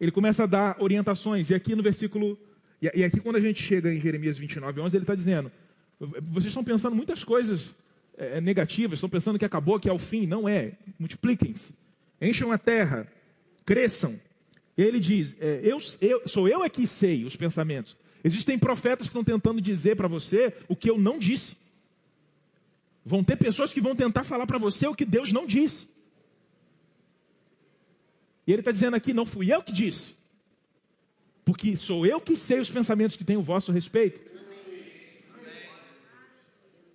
ele começa a dar orientações. E aqui no versículo. E aqui, quando a gente chega em Jeremias 29, 11, ele está dizendo: vocês estão pensando muitas coisas é, negativas, estão pensando que acabou, que é o fim. Não é. Multipliquem-se, encham a terra, cresçam. Ele diz: é, eu, eu, sou eu é que sei os pensamentos. Existem profetas que estão tentando dizer para você o que eu não disse. Vão ter pessoas que vão tentar falar para você o que Deus não disse. E ele está dizendo aqui: não fui eu que disse, porque sou eu que sei os pensamentos que tenho o vosso respeito.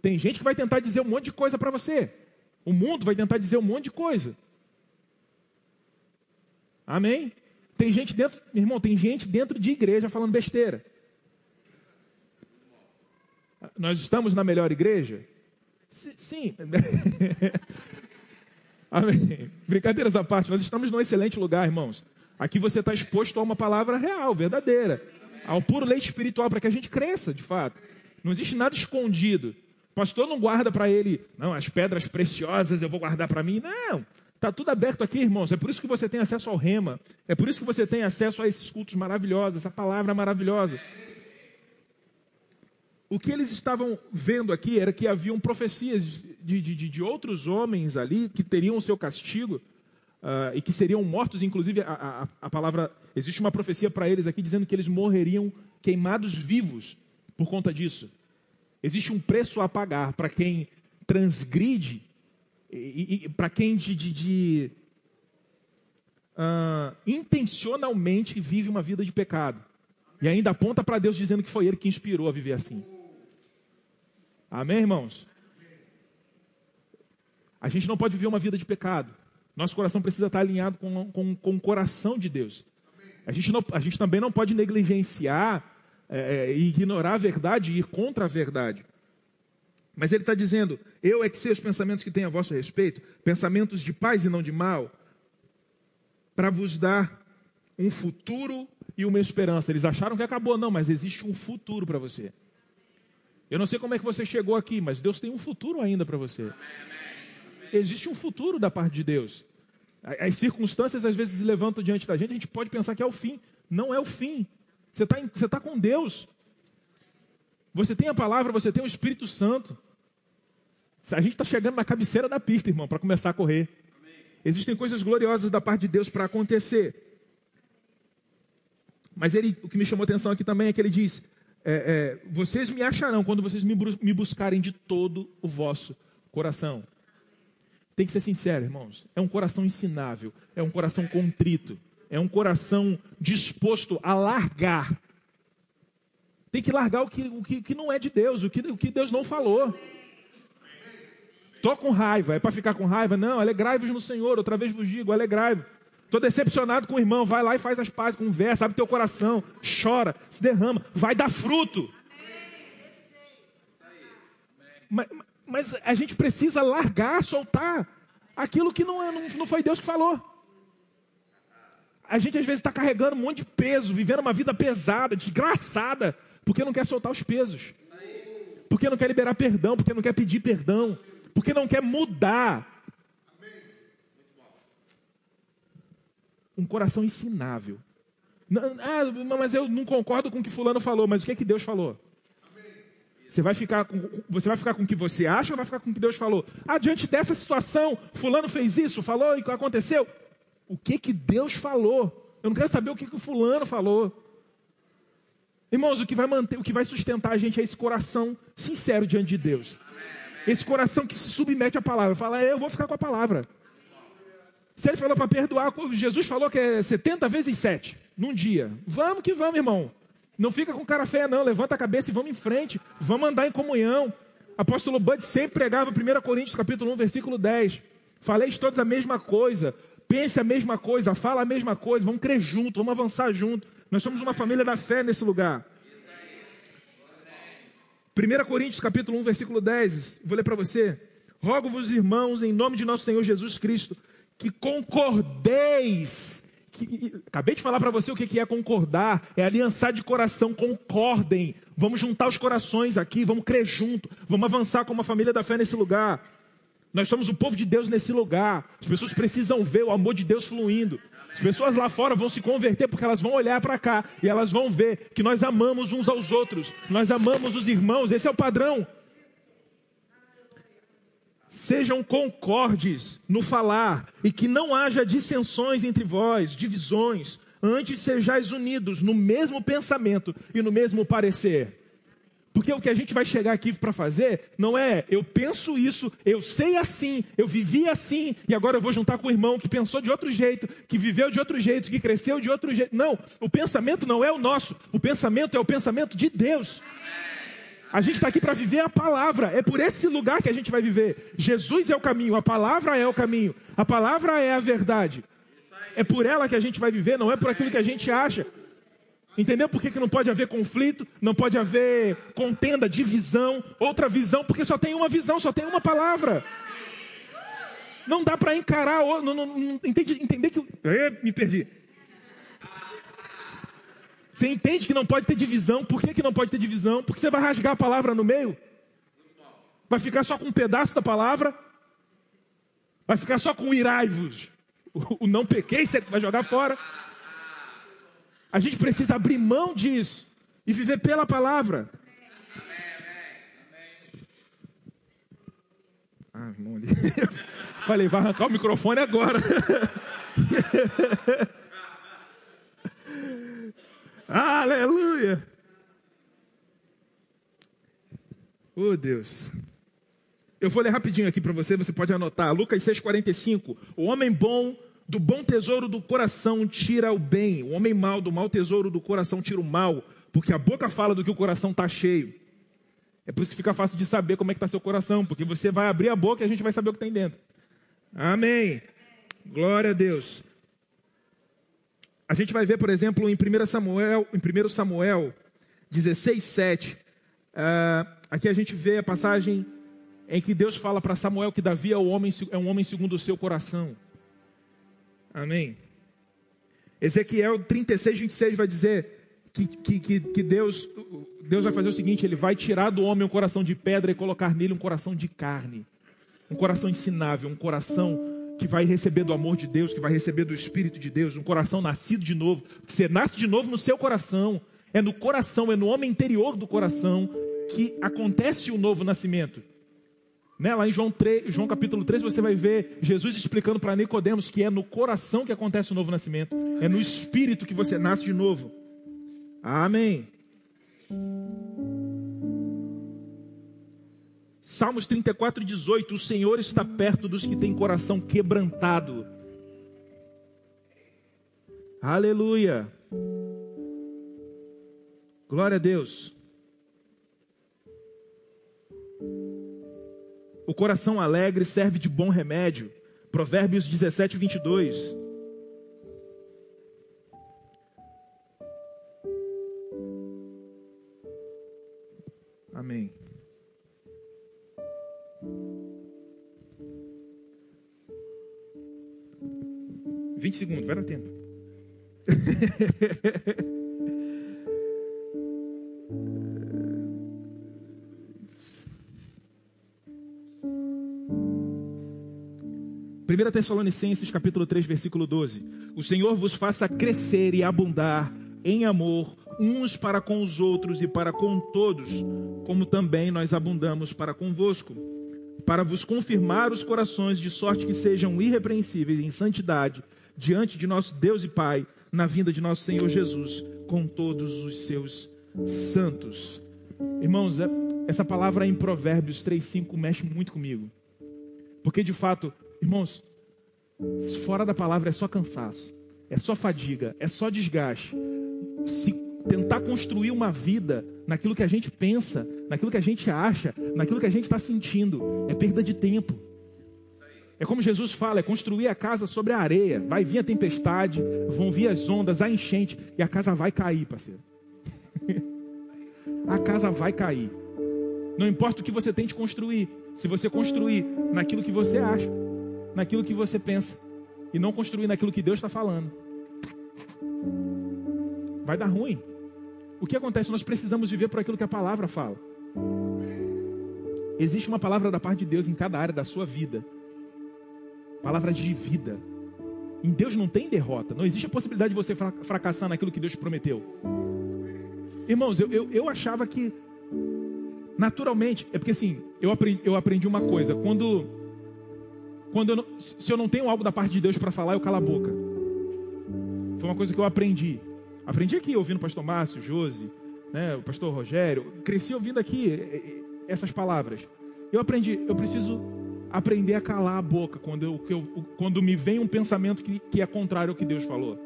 Tem gente que vai tentar dizer um monte de coisa para você. O mundo vai tentar dizer um monte de coisa. Amém? Tem gente dentro, irmão, tem gente dentro de igreja falando besteira. Nós estamos na melhor igreja? Sim. Amém. Brincadeiras à parte, nós estamos num excelente lugar, irmãos. Aqui você está exposto a uma palavra real, verdadeira, ao puro leite espiritual, para que a gente cresça, de fato. Não existe nada escondido. O pastor não guarda para ele, não, as pedras preciosas eu vou guardar para mim. Não, está tudo aberto aqui, irmãos. É por isso que você tem acesso ao rema. É por isso que você tem acesso a esses cultos maravilhosos, essa palavra maravilhosa. O que eles estavam vendo aqui era que haviam profecias de, de, de outros homens ali que teriam o seu castigo uh, e que seriam mortos. Inclusive, a, a, a palavra. Existe uma profecia para eles aqui dizendo que eles morreriam queimados vivos por conta disso. Existe um preço a pagar para quem transgride e, e para quem de, de, de uh, intencionalmente vive uma vida de pecado. E ainda aponta para Deus dizendo que foi Ele que inspirou a viver assim. Amém, irmãos? A gente não pode viver uma vida de pecado. Nosso coração precisa estar alinhado com, com, com o coração de Deus. A gente, não, a gente também não pode negligenciar é, é, ignorar a verdade e ir contra a verdade. Mas ele está dizendo: Eu é que sei os pensamentos que tenho a vosso respeito, pensamentos de paz e não de mal, para vos dar um futuro e uma esperança. Eles acharam que acabou, não, mas existe um futuro para você. Eu não sei como é que você chegou aqui, mas Deus tem um futuro ainda para você. Existe um futuro da parte de Deus. As circunstâncias às vezes se levantam diante da gente, a gente pode pensar que é o fim. Não é o fim. Você está tá com Deus. Você tem a palavra, você tem o Espírito Santo. A gente está chegando na cabeceira da pista, irmão, para começar a correr. Existem coisas gloriosas da parte de Deus para acontecer. Mas ele, o que me chamou atenção aqui também é que ele diz: é, é, vocês me acharão quando vocês me, me buscarem de todo o vosso coração. Tem que ser sincero, irmãos. É um coração ensinável, é um coração contrito, é um coração disposto a largar Tem que largar o que, o que, que não é de Deus, o que, o que Deus não falou. Tô com raiva, é para ficar com raiva? Não, alegrai-vos no Senhor, outra vez vos digo, alegrai-vos. Estou decepcionado com o irmão, vai lá e faz as pazes, conversa, abre teu coração, chora, se derrama, vai dar fruto. Mas, mas a gente precisa largar, soltar aquilo que não, é, não, não foi Deus que falou. A gente às vezes está carregando um monte de peso, vivendo uma vida pesada, desgraçada, porque não quer soltar os pesos. Porque não quer liberar perdão, porque não quer pedir perdão, porque não quer mudar. Um coração ensinável. Ah, mas eu não concordo com o que fulano falou, mas o que é que Deus falou? Você vai ficar com, você vai ficar com o que você acha ou vai ficar com o que Deus falou? Ah, diante dessa situação, fulano fez isso, falou e aconteceu. O que que Deus falou? Eu não quero saber o que que o fulano falou. Irmãos, o que vai manter, o que vai sustentar a gente é esse coração sincero diante de Deus. Esse coração que se submete à palavra. Fala, eu vou ficar com a palavra. Se ele falou para perdoar, Jesus falou que é 70 vezes 7 num dia. Vamos que vamos, irmão. Não fica com cara feia, não. Levanta a cabeça e vamos em frente. Vamos andar em comunhão. Apóstolo Bud sempre pregava 1 Coríntios capítulo 1, versículo 10. Faleis todos a mesma coisa. Pense a mesma coisa. Fala a mesma coisa. Vamos crer junto. Vamos avançar junto. Nós somos uma família da fé nesse lugar. 1 Coríntios capítulo 1, versículo 10. Vou ler para você. Rogo-vos, irmãos, em nome de nosso Senhor Jesus Cristo, que concordeis. Que, acabei de falar para você o que é concordar, é aliançar de coração, concordem. Vamos juntar os corações aqui, vamos crer junto, vamos avançar como uma família da fé nesse lugar. Nós somos o povo de Deus nesse lugar. As pessoas precisam ver o amor de Deus fluindo. As pessoas lá fora vão se converter porque elas vão olhar para cá e elas vão ver que nós amamos uns aos outros, nós amamos os irmãos, esse é o padrão. Sejam concordes no falar e que não haja dissensões entre vós, divisões, antes sejais unidos no mesmo pensamento e no mesmo parecer. Porque o que a gente vai chegar aqui para fazer não é eu penso isso, eu sei assim, eu vivi assim, e agora eu vou juntar com o irmão que pensou de outro jeito, que viveu de outro jeito, que cresceu de outro jeito. Não, o pensamento não é o nosso, o pensamento é o pensamento de Deus. A gente está aqui para viver a palavra, é por esse lugar que a gente vai viver. Jesus é o caminho, a palavra é o caminho, a palavra é a verdade. É por ela que a gente vai viver, não é por aquilo que a gente acha. Entendeu por que, que não pode haver conflito, não pode haver contenda, divisão, outra visão, porque só tem uma visão, só tem uma palavra. Não dá para encarar, não, não, não, entende, entender que. me perdi. Você entende que não pode ter divisão. Por que, que não pode ter divisão? Porque você vai rasgar a palavra no meio. Vai ficar só com um pedaço da palavra. Vai ficar só com iraivos. O, o não pequei, você vai jogar fora. A gente precisa abrir mão disso e viver pela palavra. Ah, irmão. Falei, vai arrancar o microfone agora. Aleluia. Oh, Deus. Eu vou ler rapidinho aqui para você, você pode anotar. Lucas 6,45. O homem bom do bom tesouro do coração tira o bem, o homem mau do mau tesouro do coração tira o mal, porque a boca fala do que o coração está cheio. É por isso que fica fácil de saber como é que está seu coração, porque você vai abrir a boca e a gente vai saber o que tem dentro. Amém. Glória a Deus. A gente vai ver, por exemplo, em 1 Samuel, em 1 Samuel 16, 7. Uh, aqui a gente vê a passagem em que Deus fala para Samuel que Davi é, homem, é um homem segundo o seu coração. Amém. Ezequiel 36, 26 vai dizer que, que, que, Deus, Deus vai fazer o seguinte: Ele vai tirar do homem um coração de pedra e colocar nele um coração de carne. Um coração ensinável, um coração que vai receber do amor de Deus, que vai receber do Espírito de Deus, um coração nascido de novo. Você nasce de novo no seu coração. É no coração, é no homem interior do coração que acontece o novo nascimento. Né? Lá em João, 3, João capítulo 3 você vai ver Jesus explicando para Nicodemos que é no coração que acontece o novo nascimento, é no espírito que você nasce de novo. Amém. Salmos 34, 18: O Senhor está perto dos que têm coração quebrantado. Aleluia. Glória a Deus. O coração alegre serve de bom remédio. Provérbios 17, 22. Amém. Vinte segundos, vai dar tempo. Primeira Tessalonicenses capítulo 3, versículo 12. O Senhor vos faça crescer e abundar em amor uns para com os outros e para com todos, como também nós abundamos para convosco, para vos confirmar os corações de sorte que sejam irrepreensíveis em santidade diante de nosso Deus e Pai, na vinda de nosso Senhor Jesus, com todos os seus santos. Irmãos, é, essa palavra em Provérbios 3:5 mexe muito comigo. Porque de fato, irmãos, fora da palavra é só cansaço, é só fadiga, é só desgaste. Se tentar construir uma vida naquilo que a gente pensa, naquilo que a gente acha, naquilo que a gente está sentindo, é perda de tempo. É como Jesus fala, é construir a casa sobre a areia. Vai vir a tempestade, vão vir as ondas, a enchente, e a casa vai cair, parceiro. a casa vai cair. Não importa o que você tente construir, se você construir naquilo que você acha, naquilo que você pensa, e não construir naquilo que Deus está falando, vai dar ruim. O que acontece? Nós precisamos viver por aquilo que a palavra fala. Existe uma palavra da parte de Deus em cada área da sua vida. Palavra de vida. Em Deus não tem derrota. Não existe a possibilidade de você fracassar naquilo que Deus prometeu. Irmãos, eu, eu, eu achava que naturalmente, é porque assim, eu aprendi, eu aprendi uma coisa. Quando, quando eu não, se eu não tenho algo da parte de Deus para falar, eu calo a boca. Foi uma coisa que eu aprendi. Aprendi aqui ouvindo o pastor Márcio, Josi, né, o pastor Rogério. Cresci ouvindo aqui eh, eh, essas palavras. Eu aprendi, eu preciso aprender a calar a boca quando, eu, eu, quando me vem um pensamento que, que é contrário ao que Deus falou.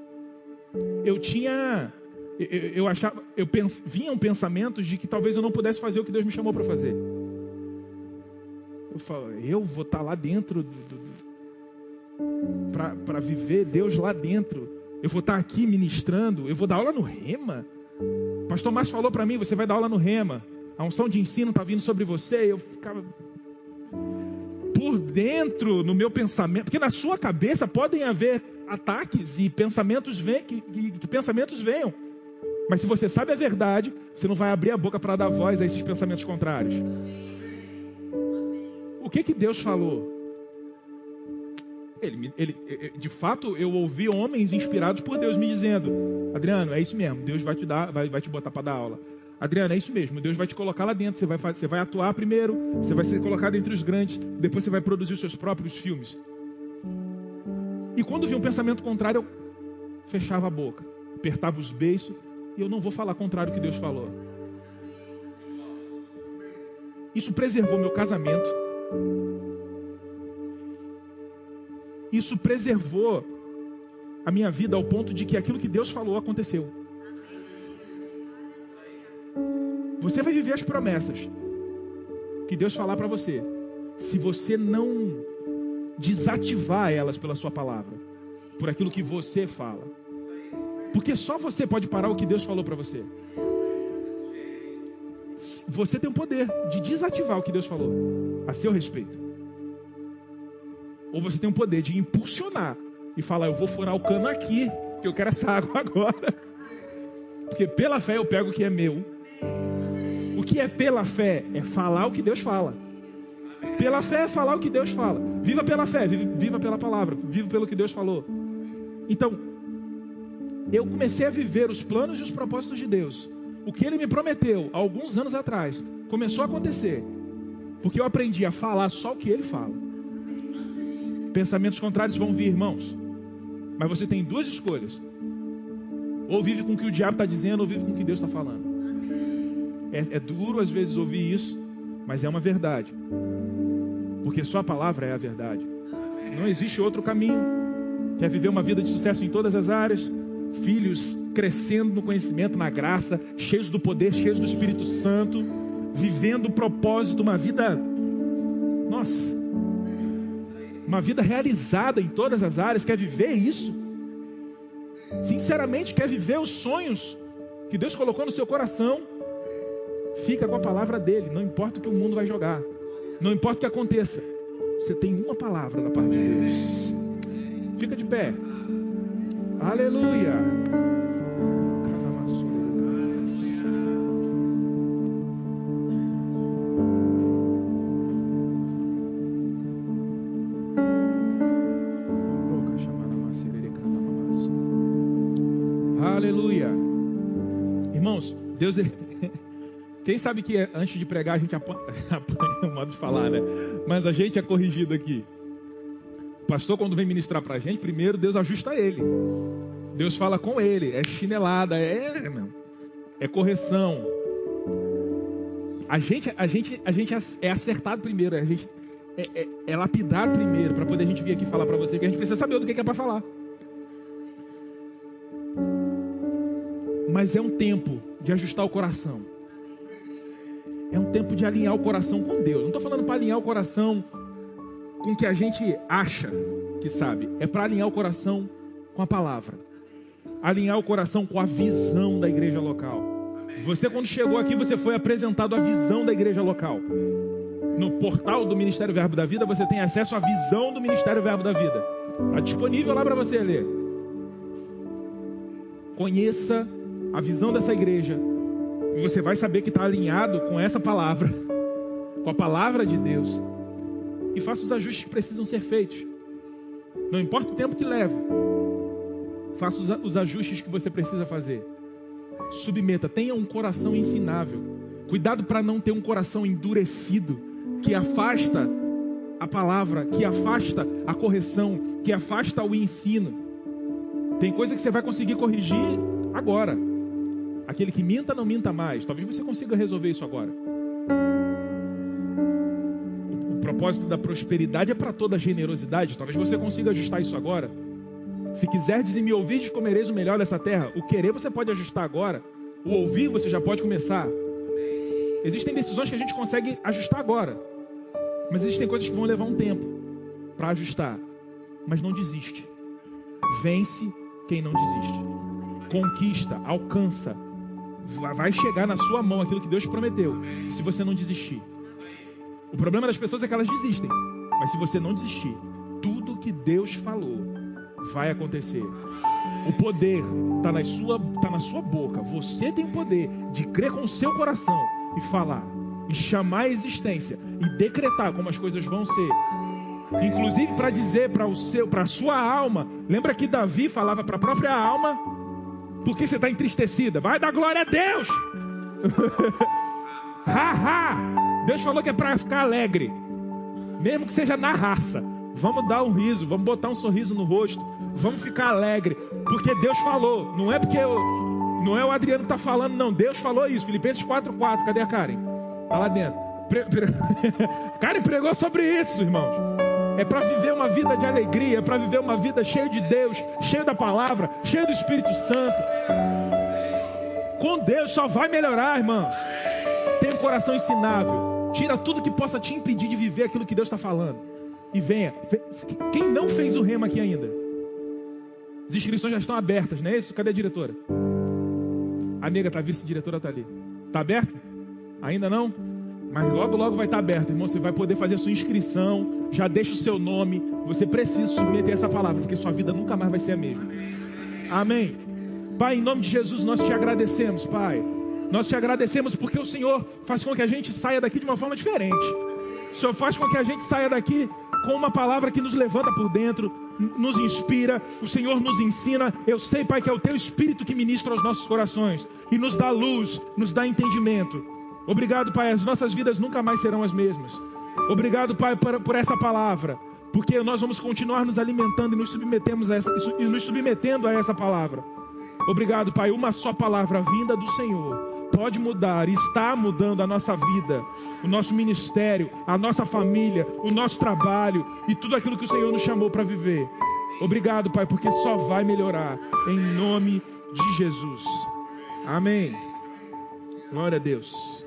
Eu tinha. Eu, eu achava. Eu pens, vinham pensamentos de que talvez eu não pudesse fazer o que Deus me chamou para fazer. Eu falo, eu vou estar tá lá dentro para viver Deus lá dentro. Eu vou estar aqui ministrando, eu vou dar aula no Rema. Pastor Márcio falou para mim, você vai dar aula no Rema. A unção de ensino está vindo sobre você. Eu ficava por dentro no meu pensamento, porque na sua cabeça podem haver ataques e pensamentos vem, que, que, que pensamentos venham. Mas se você sabe a verdade, você não vai abrir a boca para dar voz a esses pensamentos contrários. O que que Deus falou? Ele, ele, de fato, eu ouvi homens inspirados por Deus me dizendo: Adriano, é isso mesmo, Deus vai te dar, vai, vai te botar para dar aula. Adriano, é isso mesmo, Deus vai te colocar lá dentro, você vai, você vai atuar primeiro, você vai ser colocado entre os grandes, depois você vai produzir os seus próprios filmes. E quando vi um pensamento contrário, eu fechava a boca, apertava os beiços, e eu não vou falar contrário ao que Deus falou. Isso preservou meu casamento isso preservou a minha vida ao ponto de que aquilo que Deus falou aconteceu. Você vai viver as promessas que Deus falar para você. Se você não desativar elas pela sua palavra, por aquilo que você fala. Porque só você pode parar o que Deus falou para você. Você tem o poder de desativar o que Deus falou a seu respeito. Ou você tem o poder de impulsionar e falar: Eu vou furar o cano aqui, que eu quero essa água agora. Porque pela fé eu pego o que é meu. O que é pela fé? É falar o que Deus fala. Pela fé é falar o que Deus fala. Viva pela fé, viva pela palavra, viva pelo que Deus falou. Então, eu comecei a viver os planos e os propósitos de Deus. O que ele me prometeu alguns anos atrás começou a acontecer. Porque eu aprendi a falar só o que ele fala. Pensamentos contrários vão vir, irmãos. Mas você tem duas escolhas: ou vive com o que o diabo está dizendo, ou vive com o que Deus está falando. É, é duro às vezes ouvir isso, mas é uma verdade. Porque só a palavra é a verdade. Não existe outro caminho. Quer viver uma vida de sucesso em todas as áreas, filhos crescendo no conhecimento, na graça, cheios do poder, cheios do Espírito Santo, vivendo o propósito, uma vida Nossa, uma vida realizada em todas as áreas, quer viver isso? Sinceramente, quer viver os sonhos que Deus colocou no seu coração? Fica com a palavra dele, não importa o que o mundo vai jogar, não importa o que aconteça, você tem uma palavra da parte de Deus. Fica de pé. Aleluia. Deus é. Quem sabe que antes de pregar a gente apanha, apanha o modo de falar, né? Mas a gente é corrigido aqui. O pastor, quando vem ministrar pra gente, primeiro Deus ajusta ele. Deus fala com ele. É chinelada, é, é correção. A gente, a gente, a gente é acertado primeiro. A gente é, é, é lapidar primeiro para poder a gente vir aqui falar para você. que a gente precisa saber do que é para falar. Mas é um tempo de ajustar o coração. É um tempo de alinhar o coração com Deus. Não estou falando para alinhar o coração com o que a gente acha que sabe. É para alinhar o coração com a palavra. Alinhar o coração com a visão da igreja local. Você, quando chegou aqui, você foi apresentado a visão da igreja local. No portal do Ministério Verbo da Vida, você tem acesso à visão do Ministério Verbo da Vida. Está disponível lá para você ler. Conheça a visão dessa igreja. E você vai saber que está alinhado com essa palavra, com a palavra de Deus. E faça os ajustes que precisam ser feitos. Não importa o tempo que leve. Faça os ajustes que você precisa fazer. Submeta, tenha um coração ensinável. Cuidado para não ter um coração endurecido que afasta a palavra, que afasta a correção, que afasta o ensino. Tem coisa que você vai conseguir corrigir agora. Aquele que minta, não minta mais. Talvez você consiga resolver isso agora. O, propósito da prosperidade é para toda a generosidade. Talvez você consiga ajustar isso agora. Se quiserdes e me ouvirdes, comereis o melhor dessa terra. O querer você pode ajustar agora. O ouvir você já pode começar. Existem decisões que a gente consegue ajustar agora. Mas existem coisas que vão levar um tempo para ajustar. Mas não desiste. Vence quem não desiste. Conquista, alcança, vai chegar na sua mão aquilo que Deus prometeu, se você não desistir. O problema das pessoas é que elas desistem, mas se você não desistir, tudo que Deus falou vai acontecer. O poder está na, sua, tá na sua boca. Você tem o poder de crer com o seu coração e falar, e chamar a existência, e decretar como as coisas vão ser. Inclusive para dizer para o seu, para a sua alma. Lembra que Davi falava para a própria alma por que você está entristecida? Vai dar glória a Deus. ha, ha. Deus falou que é para ficar alegre. Mesmo que seja na raça. Vamos dar um riso, vamos botar um sorriso no rosto. Vamos ficar alegre. Porque Deus falou. Não é porque eu, não é o Adriano que está falando, não. Deus falou isso. Filipenses 4,4. Cadê a Karen? Está lá dentro. Pre, pre... Karen pregou sobre isso, irmãos é para viver uma vida de alegria, é para viver uma vida cheia de Deus, cheia da palavra, cheia do Espírito Santo. Com Deus só vai melhorar, irmãos. Tenha um coração ensinável. Tira tudo que possa te impedir de viver aquilo que Deus está falando. E venha. Quem não fez o rema aqui ainda? As inscrições já estão abertas, não é isso? Cadê a diretora? A nega está vice-diretora está ali. Está aberta? Ainda não? Mas logo, logo vai estar aberto, irmão. Você vai poder fazer a sua inscrição. Já deixa o seu nome. Você precisa submeter essa palavra, porque sua vida nunca mais vai ser a mesma. Amém. Pai, em nome de Jesus, nós te agradecemos, Pai. Nós te agradecemos porque o Senhor faz com que a gente saia daqui de uma forma diferente. O Senhor faz com que a gente saia daqui com uma palavra que nos levanta por dentro, nos inspira, o Senhor nos ensina. Eu sei, Pai, que é o Teu Espírito que ministra aos nossos corações e nos dá luz, nos dá entendimento. Obrigado, Pai, as nossas vidas nunca mais serão as mesmas. Obrigado, Pai, por, por essa palavra, porque nós vamos continuar nos alimentando e nos, submetemos a essa, e nos submetendo a essa palavra. Obrigado, Pai, uma só palavra vinda do Senhor pode mudar está mudando a nossa vida, o nosso ministério, a nossa família, o nosso trabalho e tudo aquilo que o Senhor nos chamou para viver. Obrigado, Pai, porque só vai melhorar em nome de Jesus. Amém. Glória a Deus.